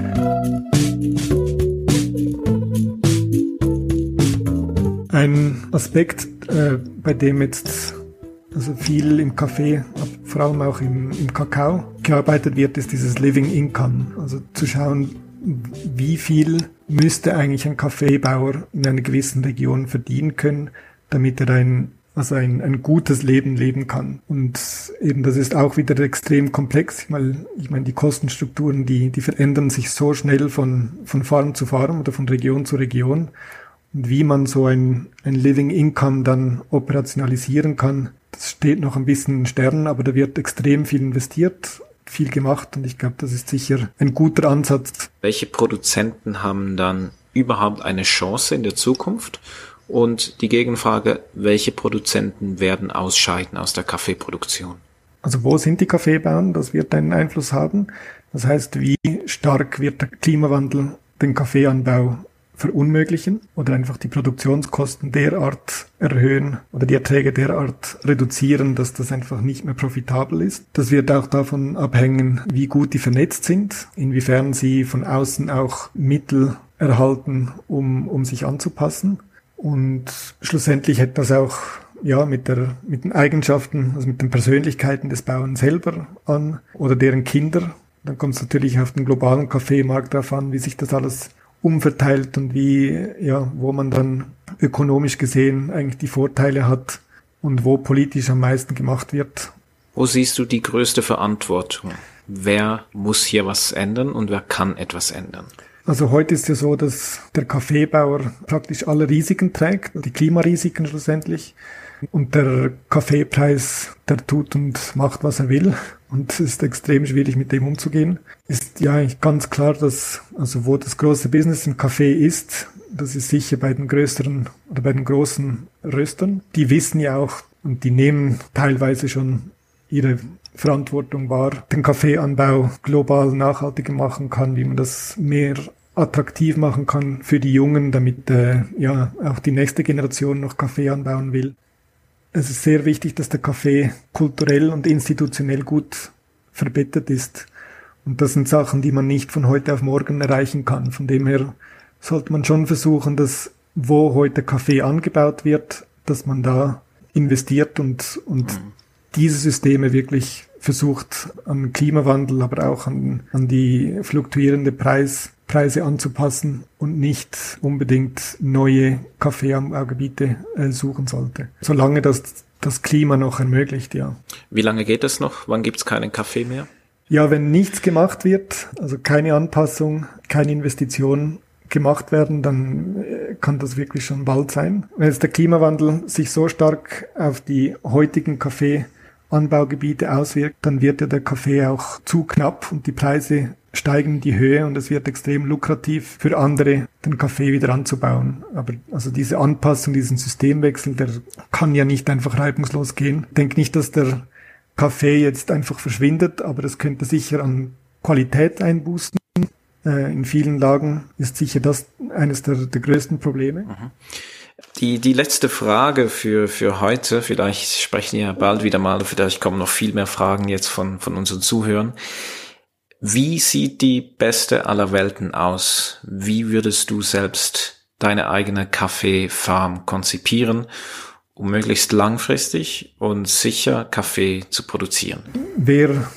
Ein Aspekt, äh, bei dem jetzt also viel im Kaffee, vor allem auch im, im Kakao gearbeitet wird, ist dieses Living Income. Also zu schauen, wie viel müsste eigentlich ein Kaffeebauer in einer gewissen Region verdienen können, damit er ein, also ein, ein gutes Leben leben kann. Und eben das ist auch wieder extrem komplex, weil ich meine, die Kostenstrukturen, die, die verändern sich so schnell von, von Farm zu Farm oder von Region zu Region. Und wie man so ein, ein Living Income dann operationalisieren kann, das steht noch ein bisschen in Sternen, aber da wird extrem viel investiert, viel gemacht und ich glaube, das ist sicher ein guter Ansatz. Welche Produzenten haben dann überhaupt eine Chance in der Zukunft? Und die Gegenfrage, welche Produzenten werden ausscheiden aus der Kaffeeproduktion? Also wo sind die Kaffeebauern? Das wird einen Einfluss haben. Das heißt, wie stark wird der Klimawandel den Kaffeeanbau verunmöglichen oder einfach die Produktionskosten derart erhöhen oder die Erträge derart reduzieren, dass das einfach nicht mehr profitabel ist. Das wird auch davon abhängen, wie gut die vernetzt sind, inwiefern sie von außen auch Mittel erhalten, um, um sich anzupassen. Und schlussendlich hätte das auch ja, mit der, mit den Eigenschaften, also mit den Persönlichkeiten des Bauern selber an oder deren Kinder. Dann kommt es natürlich auf den globalen Kaffeemarkt darauf an, wie sich das alles umverteilt und wie, ja, wo man dann ökonomisch gesehen eigentlich die Vorteile hat und wo politisch am meisten gemacht wird. Wo siehst du die größte Verantwortung? Wer muss hier was ändern und wer kann etwas ändern? Also heute ist ja so, dass der Kaffeebauer praktisch alle Risiken trägt, die Klimarisiken schlussendlich. Und der Kaffeepreis, der tut und macht, was er will. Und es ist extrem schwierig, mit dem umzugehen. Ist ja eigentlich ganz klar, dass, also wo das große Business im Kaffee ist, das ist sicher bei den größeren oder bei den großen Röstern. Die wissen ja auch und die nehmen teilweise schon ihre Verantwortung wahr, den Kaffeeanbau global nachhaltiger machen kann, wie man das mehr attraktiv machen kann für die Jungen, damit äh, ja auch die nächste Generation noch Kaffee anbauen will es ist sehr wichtig, dass der Kaffee kulturell und institutionell gut verbettet ist. Und das sind Sachen, die man nicht von heute auf morgen erreichen kann. Von dem her sollte man schon versuchen, dass wo heute Kaffee angebaut wird, dass man da investiert und, und mhm. diese Systeme wirklich versucht, an Klimawandel, aber auch an, an die fluktuierende Preis, Preise anzupassen und nicht unbedingt neue Kaffeeanbaugebiete äh, suchen sollte. Solange das das Klima noch ermöglicht, ja. Wie lange geht das noch? Wann gibt's keinen Kaffee mehr? Ja, wenn nichts gemacht wird, also keine Anpassung, keine Investition gemacht werden, dann äh, kann das wirklich schon bald sein. Wenn jetzt der Klimawandel sich so stark auf die heutigen Kaffeeanbaugebiete auswirkt, dann wird ja der Kaffee auch zu knapp und die Preise steigen in die Höhe und es wird extrem lukrativ für andere, den Kaffee wieder anzubauen. Aber also diese Anpassung, diesen Systemwechsel, der kann ja nicht einfach reibungslos gehen. Ich denke nicht, dass der Kaffee jetzt einfach verschwindet, aber es könnte sicher an Qualität einbußen. Äh, in vielen Lagen ist sicher das eines der, der größten Probleme. Mhm. Die, die letzte Frage für, für heute, vielleicht sprechen wir bald wieder mal, vielleicht kommen noch viel mehr Fragen jetzt von, von unseren Zuhörern. Wie sieht die beste aller Welten aus? Wie würdest du selbst deine eigene Kaffeefarm konzipieren, um möglichst langfristig und sicher Kaffee zu produzieren. Wer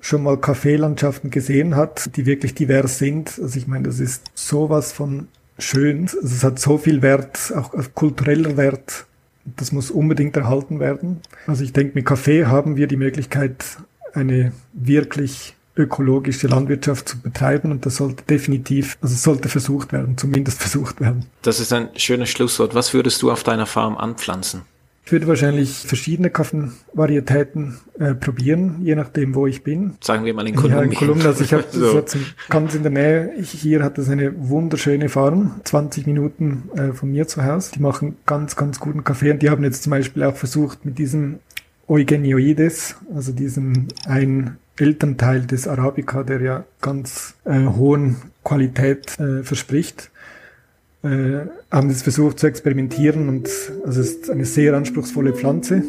schon mal Kaffeelandschaften gesehen hat, die wirklich divers sind, also ich meine, das ist sowas von schön, also es hat so viel Wert, auch kultureller Wert, das muss unbedingt erhalten werden. Also ich denke, mit Kaffee haben wir die Möglichkeit, eine wirklich ökologische Landwirtschaft zu betreiben und das sollte definitiv, also sollte versucht werden, zumindest versucht werden. Das ist ein schönes Schlusswort. Was würdest du auf deiner Farm anpflanzen? Ich würde wahrscheinlich verschiedene Kaffeevarietäten äh, probieren, je nachdem, wo ich bin. Sagen wir mal in Kolumbien. Ja, in Kolumbien. Also ich habe (laughs) so. das ganz in der Nähe. Ich, hier hat es eine wunderschöne Farm, 20 Minuten äh, von mir zu Hause. Die machen ganz, ganz guten Kaffee und die haben jetzt zum Beispiel auch versucht mit diesem Eugenioides, also diesem ein Elternteil des Arabica, der ja ganz äh, hohen Qualität äh, verspricht, äh, haben es versucht zu experimentieren und also es ist eine sehr anspruchsvolle Pflanze,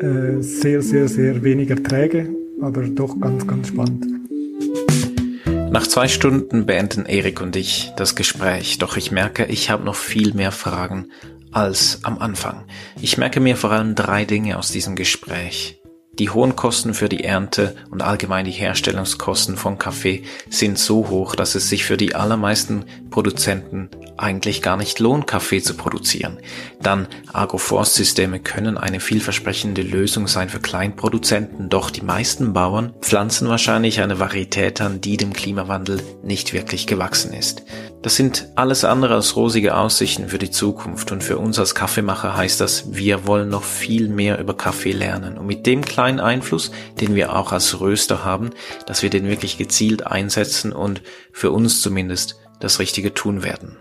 äh, sehr, sehr, sehr wenig Erträge, aber doch ganz, ganz spannend. Nach zwei Stunden beenden Erik und ich das Gespräch, doch ich merke, ich habe noch viel mehr Fragen als am Anfang. Ich merke mir vor allem drei Dinge aus diesem Gespräch. Die hohen Kosten für die Ernte und allgemein die Herstellungskosten von Kaffee sind so hoch, dass es sich für die allermeisten Produzenten eigentlich gar nicht lohnt, Kaffee zu produzieren. Dann Agroforstsysteme können eine vielversprechende Lösung sein für Kleinproduzenten, doch die meisten Bauern pflanzen wahrscheinlich eine Varietät an, die dem Klimawandel nicht wirklich gewachsen ist. Das sind alles andere als rosige Aussichten für die Zukunft und für uns als Kaffeemacher heißt das, wir wollen noch viel mehr über Kaffee lernen und mit dem kleinen Einfluss, den wir auch als Röster haben, dass wir den wirklich gezielt einsetzen und für uns zumindest das Richtige tun werden.